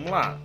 Vamos lá.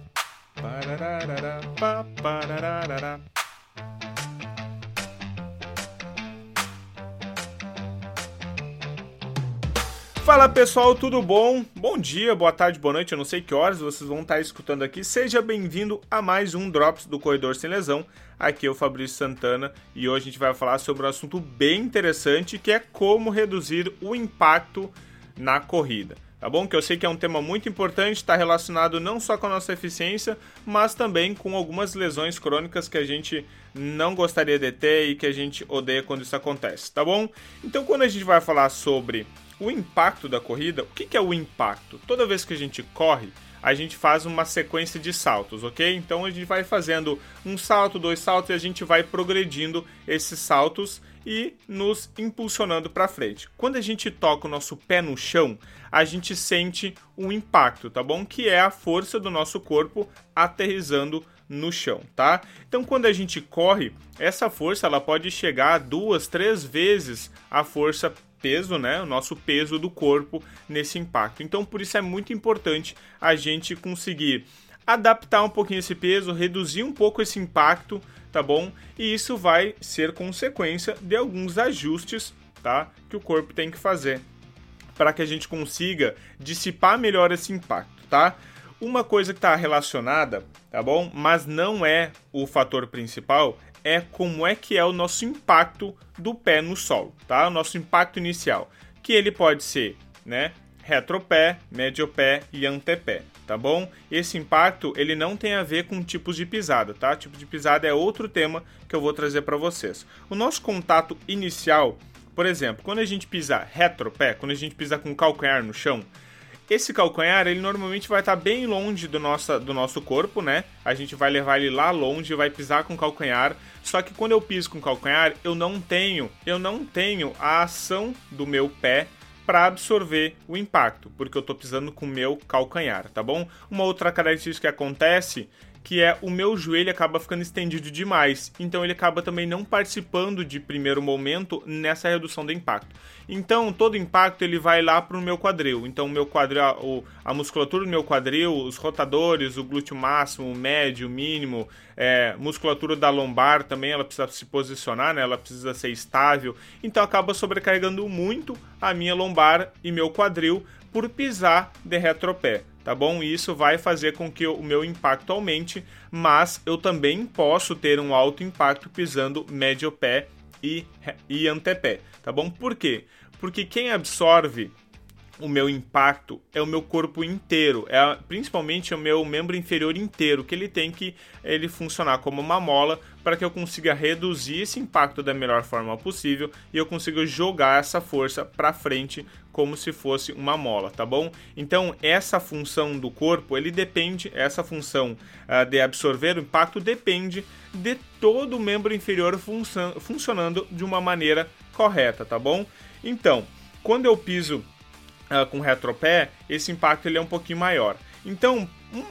Fala pessoal, tudo bom? Bom dia, boa tarde, boa noite, eu não sei que horas vocês vão estar escutando aqui. Seja bem-vindo a mais um Drops do Corredor Sem Lesão. Aqui é o Fabrício Santana e hoje a gente vai falar sobre um assunto bem interessante que é como reduzir o impacto na corrida. Tá bom? Que eu sei que é um tema muito importante, está relacionado não só com a nossa eficiência, mas também com algumas lesões crônicas que a gente não gostaria de ter e que a gente odeia quando isso acontece, tá bom? Então, quando a gente vai falar sobre o impacto da corrida, o que é o impacto? Toda vez que a gente corre, a gente faz uma sequência de saltos, ok? Então a gente vai fazendo um salto, dois saltos e a gente vai progredindo esses saltos e nos impulsionando para frente. Quando a gente toca o nosso pé no chão, a gente sente um impacto, tá bom? Que é a força do nosso corpo aterrizando no chão, tá? Então, quando a gente corre, essa força ela pode chegar a duas, três vezes a força peso, né, o nosso peso do corpo nesse impacto. Então, por isso é muito importante a gente conseguir adaptar um pouquinho esse peso, reduzir um pouco esse impacto, tá bom? E isso vai ser consequência de alguns ajustes, tá, que o corpo tem que fazer para que a gente consiga dissipar melhor esse impacto, tá? Uma coisa que está relacionada, tá bom? Mas não é o fator principal, é como é que é o nosso impacto do pé no solo, tá? O nosso impacto inicial, que ele pode ser, né, retropé, mediopé e antepé, tá bom? Esse impacto, ele não tem a ver com tipos de pisada, tá? Tipo de pisada é outro tema que eu vou trazer para vocês. O nosso contato inicial, por exemplo, quando a gente pisa retropé, quando a gente pisa com calcanhar no chão, esse calcanhar, ele normalmente vai estar bem longe do nosso, do nosso corpo, né? A gente vai levar ele lá longe, vai pisar com calcanhar. Só que quando eu piso com calcanhar, eu não tenho, eu não tenho a ação do meu pé para absorver o impacto, porque eu estou pisando com o meu calcanhar, tá bom? Uma outra característica que acontece que é o meu joelho acaba ficando estendido demais, então ele acaba também não participando de primeiro momento nessa redução do impacto. Então todo impacto ele vai lá para o meu quadril. Então o meu quadril, a musculatura do meu quadril, os rotadores, o glúteo máximo, o médio, o mínimo, é, musculatura da lombar também ela precisa se posicionar, né? Ela precisa ser estável. Então acaba sobrecarregando muito a minha lombar e meu quadril por pisar de retropé tá bom? Isso vai fazer com que o meu impacto aumente, mas eu também posso ter um alto impacto pisando médio pé e, e antepé, tá bom? Por quê? Porque quem absorve o meu impacto é o meu corpo inteiro, é principalmente o meu membro inferior inteiro, que ele tem que ele funcionar como uma mola para que eu consiga reduzir esse impacto da melhor forma possível e eu consiga jogar essa força para frente como se fosse uma mola, tá bom? Então essa função do corpo, ele depende, essa função uh, de absorver o impacto depende de todo o membro inferior funcionando de uma maneira correta, tá bom? Então, quando eu piso uh, com retropé, esse impacto ele é um pouquinho maior. Então, um,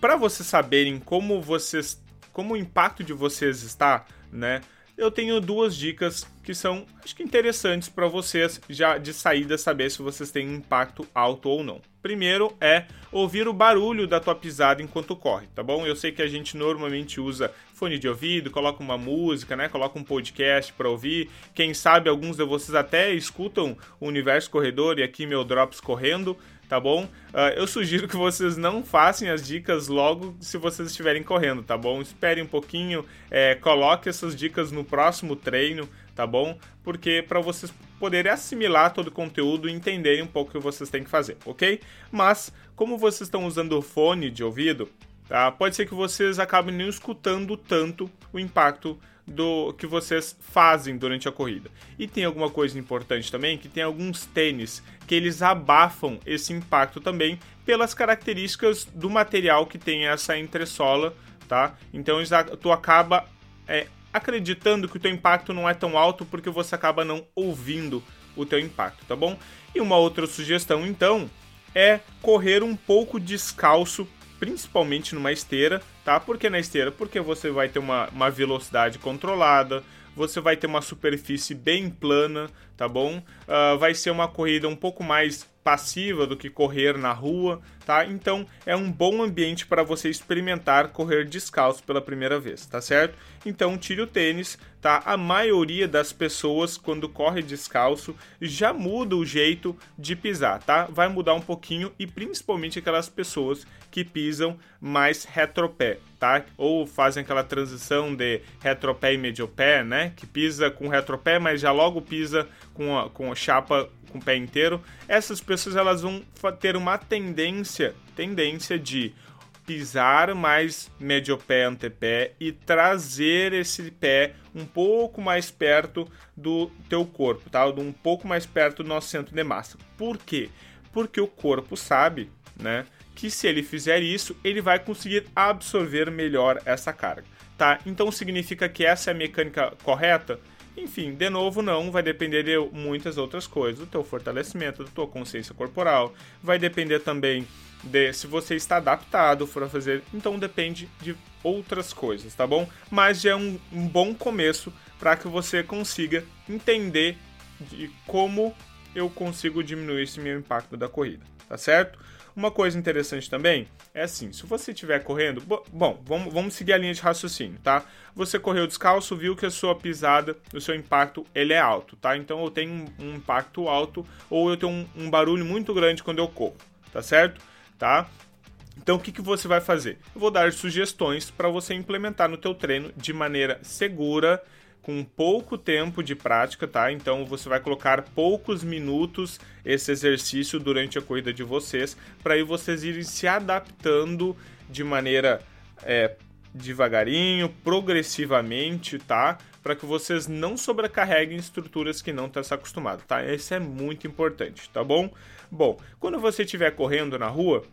para vocês saberem como vocês, como o impacto de vocês está, né? Eu tenho duas dicas que são, acho que interessantes para vocês já de saída saber se vocês têm impacto alto ou não. Primeiro é ouvir o barulho da tua pisada enquanto corre, tá bom? Eu sei que a gente normalmente usa fone de ouvido, coloca uma música, né? Coloca um podcast para ouvir. Quem sabe alguns de vocês até escutam o Universo Corredor e aqui meu Drops correndo, tá bom? Uh, eu sugiro que vocês não façam as dicas logo se vocês estiverem correndo, tá bom? Espere um pouquinho, é, coloque essas dicas no próximo treino, tá bom? Porque para vocês poderem assimilar todo o conteúdo e entenderem um pouco o que vocês têm que fazer, ok? Mas, como vocês estão usando fone de ouvido, tá? pode ser que vocês acabem nem escutando tanto o impacto do que vocês fazem durante a corrida. E tem alguma coisa importante também, que tem alguns tênis que eles abafam esse impacto também pelas características do material que tem essa entressola, tá? Então tu acaba é, acreditando que o teu impacto não é tão alto porque você acaba não ouvindo o teu impacto, tá bom? E uma outra sugestão então é correr um pouco descalço, principalmente numa esteira, tá? Por que na esteira? Porque você vai ter uma, uma velocidade controlada, você vai ter uma superfície bem plana, tá bom? Uh, vai ser uma corrida um pouco mais passiva do que correr na rua, tá? Então é um bom ambiente para você experimentar correr descalço pela primeira vez, tá certo? Então tire o tênis, tá? A maioria das pessoas quando corre descalço já muda o jeito de pisar, tá? Vai mudar um pouquinho e principalmente aquelas pessoas que pisam mais retropé, tá? Ou fazem aquela transição de retropé e mediopé, né? Que pisa com retropé, mas já logo pisa com a, com a chapa com o pé inteiro. Essas pessoas elas vão ter uma tendência, tendência de pisar mais mediopé antepé e trazer esse pé um pouco mais perto do teu corpo, tá? Um pouco mais perto do nosso centro de massa. Por quê? Porque o corpo sabe, né, que se ele fizer isso, ele vai conseguir absorver melhor essa carga, tá? Então significa que essa é a mecânica correta? Enfim, de novo, não, vai depender de muitas outras coisas, do teu fortalecimento, da tua consciência corporal, vai depender também de se você está adaptado para fazer, então depende de outras coisas, tá bom? Mas já é um, um bom começo para que você consiga entender de como eu consigo diminuir esse meu impacto da corrida, tá certo? Uma coisa interessante também é assim, se você estiver correndo, bom, vamos, vamos seguir a linha de raciocínio, tá? Você correu descalço, viu que a sua pisada, o seu impacto, ele é alto, tá? Então eu tenho um, impacto alto ou eu tenho um, um barulho muito grande quando eu corro, tá certo? Tá? Então o que, que você vai fazer? Eu vou dar sugestões para você implementar no teu treino de maneira segura com pouco tempo de prática, tá? Então você vai colocar poucos minutos esse exercício durante a corrida de vocês, para aí vocês irem se adaptando de maneira é, devagarinho, progressivamente, tá? Para que vocês não sobrecarreguem estruturas que não estão tá se acostumados, tá? Isso é muito importante, tá bom? Bom, quando você estiver correndo na rua,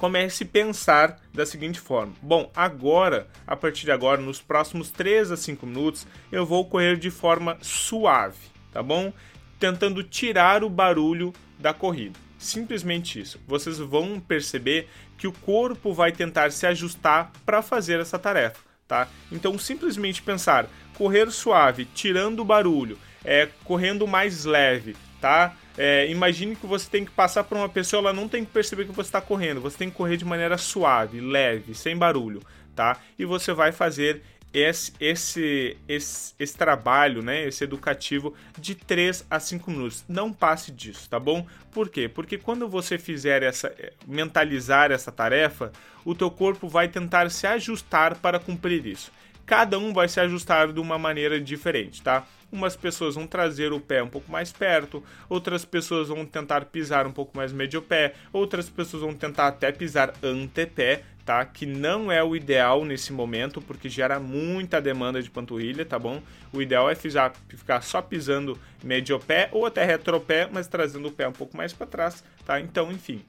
comece a pensar da seguinte forma: bom, agora, a partir de agora, nos próximos 3 a 5 minutos, eu vou correr de forma suave, tá bom? Tentando tirar o barulho da corrida. Simplesmente isso. Vocês vão perceber que o corpo vai tentar se ajustar para fazer essa tarefa, tá? Então, simplesmente pensar correr suave, tirando o barulho, é correndo mais leve, tá? É, imagine que você tem que passar por uma pessoa, ela não tem que perceber que você está correndo, você tem que correr de maneira suave, leve, sem barulho, tá? E você vai fazer esse, esse, esse, esse, trabalho, né, esse educativo, de 3 a 5 minutos. Não passe disso, tá bom? Por quê? Porque quando você fizer essa, é, mentalizar essa tarefa, o teu corpo vai tentar se ajustar para cumprir isso. Cada um vai se ajustar de uma maneira diferente, tá? Umas pessoas vão trazer o pé um pouco mais perto, outras pessoas vão tentar pisar um pouco mais medio pé, outras pessoas vão tentar até pisar antepé, tá? Que não é o ideal nesse momento, porque gera muita demanda de panturrilha, tá bom? O ideal é ficar, ficar só pisando medio pé ou até retropé, mas trazendo o pé um pouco mais para trás, tá? Então, enfim,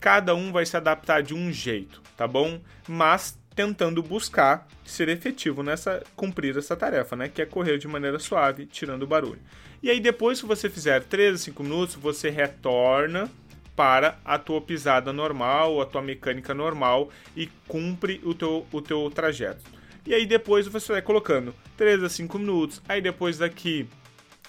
cada um vai se adaptar de um jeito, tá bom? Mas tentando buscar ser efetivo nessa cumprir essa tarefa, né, que é correr de maneira suave, tirando o barulho. E aí depois que você fizer 3 a 5 minutos, você retorna para a tua pisada normal, a tua mecânica normal e cumpre o teu, o teu trajeto. E aí depois você vai colocando 3 a 5 minutos, aí depois daqui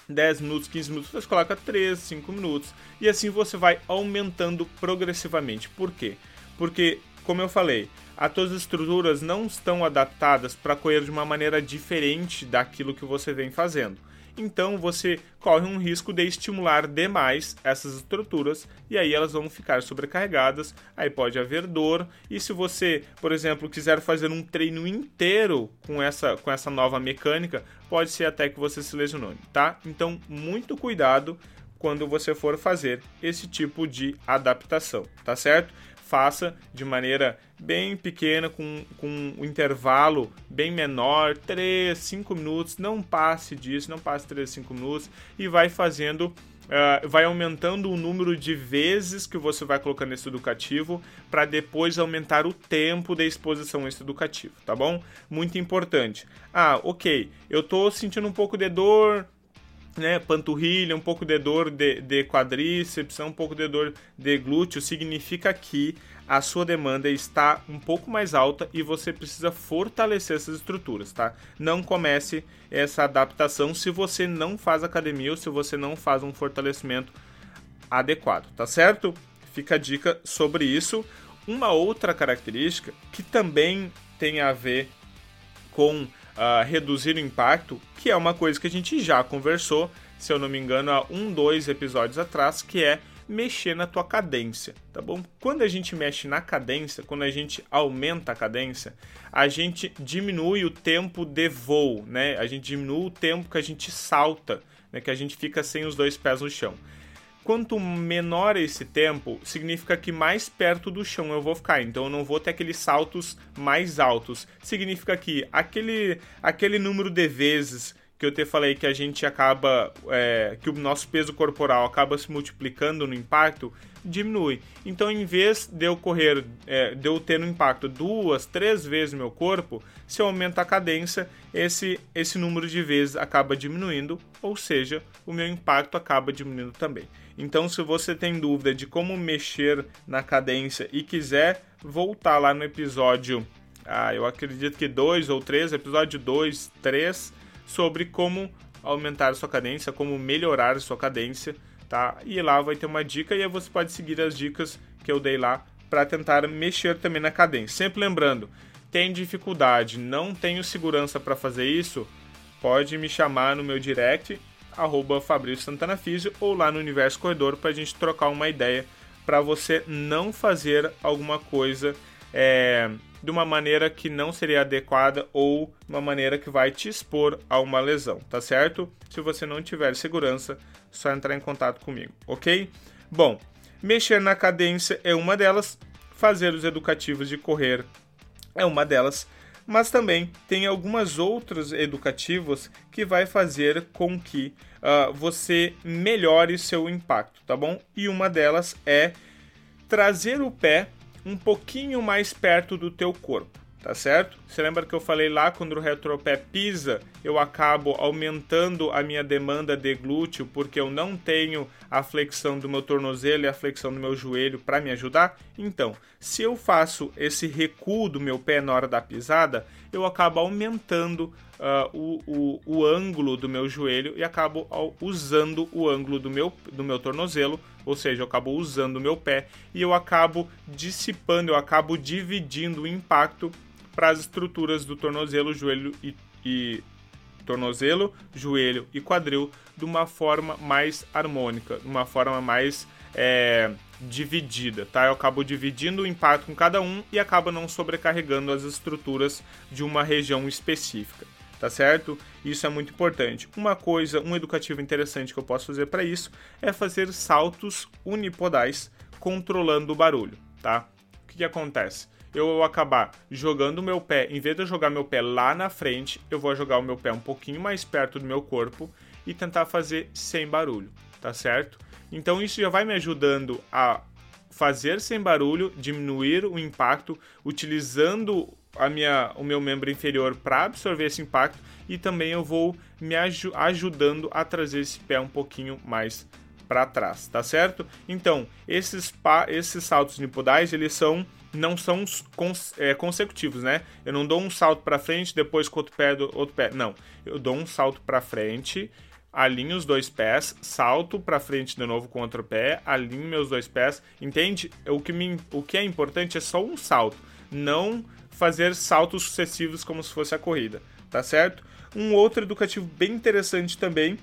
10 minutos, 15 minutos, você coloca 3, 5 minutos e assim você vai aumentando progressivamente. Por quê? Porque, como eu falei, as tuas estruturas não estão adaptadas para correr de uma maneira diferente daquilo que você vem fazendo. Então você corre um risco de estimular demais essas estruturas e aí elas vão ficar sobrecarregadas, aí pode haver dor. E se você, por exemplo, quiser fazer um treino inteiro com essa, com essa nova mecânica, pode ser até que você se lesione, tá? Então, muito cuidado quando você for fazer esse tipo de adaptação, tá certo? Faça de maneira bem pequena, com, com um intervalo bem menor, 3, 5 minutos, não passe disso, não passe 3, 5 minutos e vai fazendo, uh, vai aumentando o número de vezes que você vai colocando esse educativo para depois aumentar o tempo da exposição a esse educativo, tá bom? Muito importante. Ah, ok, eu tô sentindo um pouco de dor né, panturrilha, um pouco de dor de, de quadríceps, um pouco de dor de glúteo, significa que a sua demanda está um pouco mais alta e você precisa fortalecer essas estruturas, tá? Não comece essa adaptação se você não faz academia ou se você não faz um fortalecimento adequado, tá certo? Fica a dica sobre isso. Uma outra característica que também tem a ver com uh, reduzir o impacto, que é uma coisa que a gente já conversou, se eu não me engano, há um, dois episódios atrás, que é mexer na tua cadência, tá bom? Quando a gente mexe na cadência, quando a gente aumenta a cadência, a gente diminui o tempo de voo, né? A gente diminui o tempo que a gente salta, né? Que a gente fica sem os dois pés no chão. Quanto menor esse tempo, significa que mais perto do chão eu vou ficar. Então eu não vou ter aqueles saltos mais altos. Significa que aquele, aquele número de vezes que eu te falei que a gente acaba. É, que o nosso peso corporal acaba se multiplicando no impacto, diminui. Então, em vez de eu correr, é, de eu ter no impacto duas, três vezes no meu corpo, se eu aumento a cadência, esse, esse número de vezes acaba diminuindo, ou seja, o meu impacto acaba diminuindo também. Então, se você tem dúvida de como mexer na cadência e quiser voltar lá no episódio, ah, eu acredito que dois ou três, episódio 2, 3 sobre como aumentar sua cadência, como melhorar sua cadência, tá? E lá vai ter uma dica e aí você pode seguir as dicas que eu dei lá para tentar mexer também na cadência. Sempre lembrando, tem dificuldade, não tenho segurança para fazer isso, pode me chamar no meu direct arroba Fabrício Santana Físio ou lá no Universo Corredor para a gente trocar uma ideia para você não fazer alguma coisa é, de uma maneira que não seria adequada ou uma maneira que vai te expor a uma lesão, tá certo? Se você não tiver segurança, só entrar em contato comigo, ok? Bom, mexer na cadência é uma delas, fazer os educativos de correr é uma delas, mas também tem algumas outras educativas que vai fazer com que uh, você melhore seu impacto, tá bom? E uma delas é trazer o pé um pouquinho mais perto do teu corpo, tá certo? Você lembra que eu falei lá quando o retropé pisa, eu acabo aumentando a minha demanda de glúteo porque eu não tenho a flexão do meu tornozelo e a flexão do meu joelho para me ajudar? Então, se eu faço esse recuo do meu pé na hora da pisada, eu acabo aumentando uh, o, o, o ângulo do meu joelho e acabo usando o ângulo do meu, do meu tornozelo ou seja, eu acabo usando o meu pé e eu acabo dissipando, eu acabo dividindo o impacto para as estruturas do tornozelo, joelho e, e tornozelo, joelho e quadril de uma forma mais harmônica, de uma forma mais é, dividida, tá? Eu acabo dividindo o impacto com cada um e acabo não sobrecarregando as estruturas de uma região específica tá certo? Isso é muito importante. Uma coisa, um educativo interessante que eu posso fazer para isso é fazer saltos unipodais controlando o barulho, tá? O que, que acontece? Eu vou acabar jogando o meu pé, em vez de eu jogar meu pé lá na frente, eu vou jogar o meu pé um pouquinho mais perto do meu corpo e tentar fazer sem barulho, tá certo? Então isso já vai me ajudando a fazer sem barulho, diminuir o impacto, utilizando a minha, o meu membro inferior para absorver esse impacto e também eu vou me aj ajudando a trazer esse pé um pouquinho mais para trás, tá certo? Então, esses, esses saltos nipodais, eles são não são cons é, consecutivos, né? Eu não dou um salto para frente, depois com outro pé, do outro pé. Não, eu dou um salto para frente, alinho os dois pés, salto para frente de novo com outro pé, alinho meus dois pés. Entende? O que, me, o que é importante é só um salto, não fazer saltos sucessivos como se fosse a corrida, tá certo? Um outro educativo bem interessante também,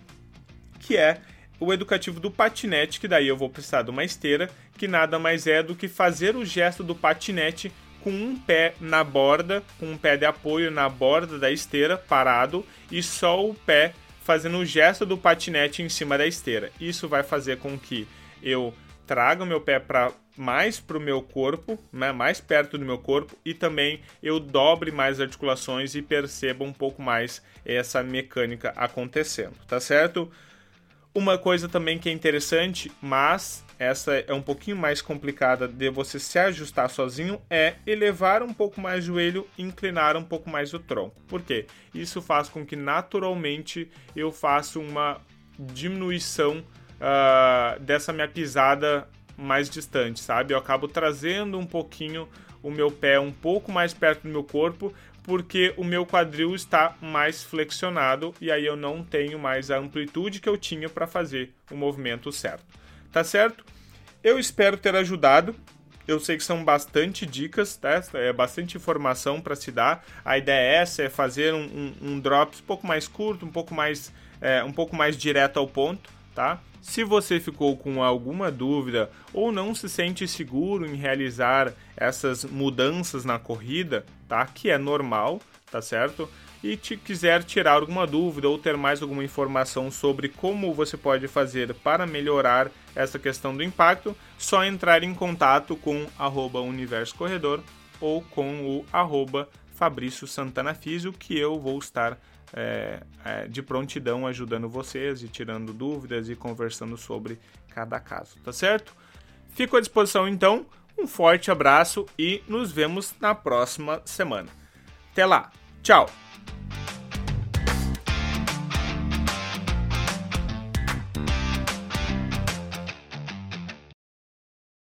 que é o educativo do patinete, que daí eu vou precisar de uma esteira, que nada mais é do que fazer o gesto do patinete com um pé na borda, com um pé de apoio na borda da esteira, parado, e só o pé fazendo o gesto do patinete em cima da esteira. Isso vai fazer com que eu traga o meu pé para mais para o meu corpo, né, mais perto do meu corpo, e também eu dobre mais articulações e perceba um pouco mais essa mecânica acontecendo, tá certo? Uma coisa também que é interessante, mas essa é um pouquinho mais complicada de você se ajustar sozinho, é elevar um pouco mais o joelho inclinar um pouco mais o tronco. Por quê? Isso faz com que naturalmente eu faça uma diminuição uh, dessa minha pisada mais distante, sabe? Eu acabo trazendo um pouquinho o meu pé um pouco mais perto do meu corpo, porque o meu quadril está mais flexionado e aí eu não tenho mais a amplitude que eu tinha para fazer o movimento certo. tá certo? Eu espero ter ajudado. Eu sei que são bastante dicas, tá? É bastante informação para se dar. A ideia é essa, é fazer um, um, um drops um pouco mais curto, um pouco mais, é, um pouco mais direto ao ponto, tá? Se você ficou com alguma dúvida ou não se sente seguro em realizar essas mudanças na corrida, tá? Que é normal, tá certo? E te quiser tirar alguma dúvida ou ter mais alguma informação sobre como você pode fazer para melhorar essa questão do impacto, só entrar em contato com arroba Universo Corredor ou com o arroba Fabrício Santana Físio, que eu vou estar é, é, de prontidão ajudando vocês e tirando dúvidas e conversando sobre cada caso, tá certo? Fico à disposição então, um forte abraço e nos vemos na próxima semana. Até lá, tchau!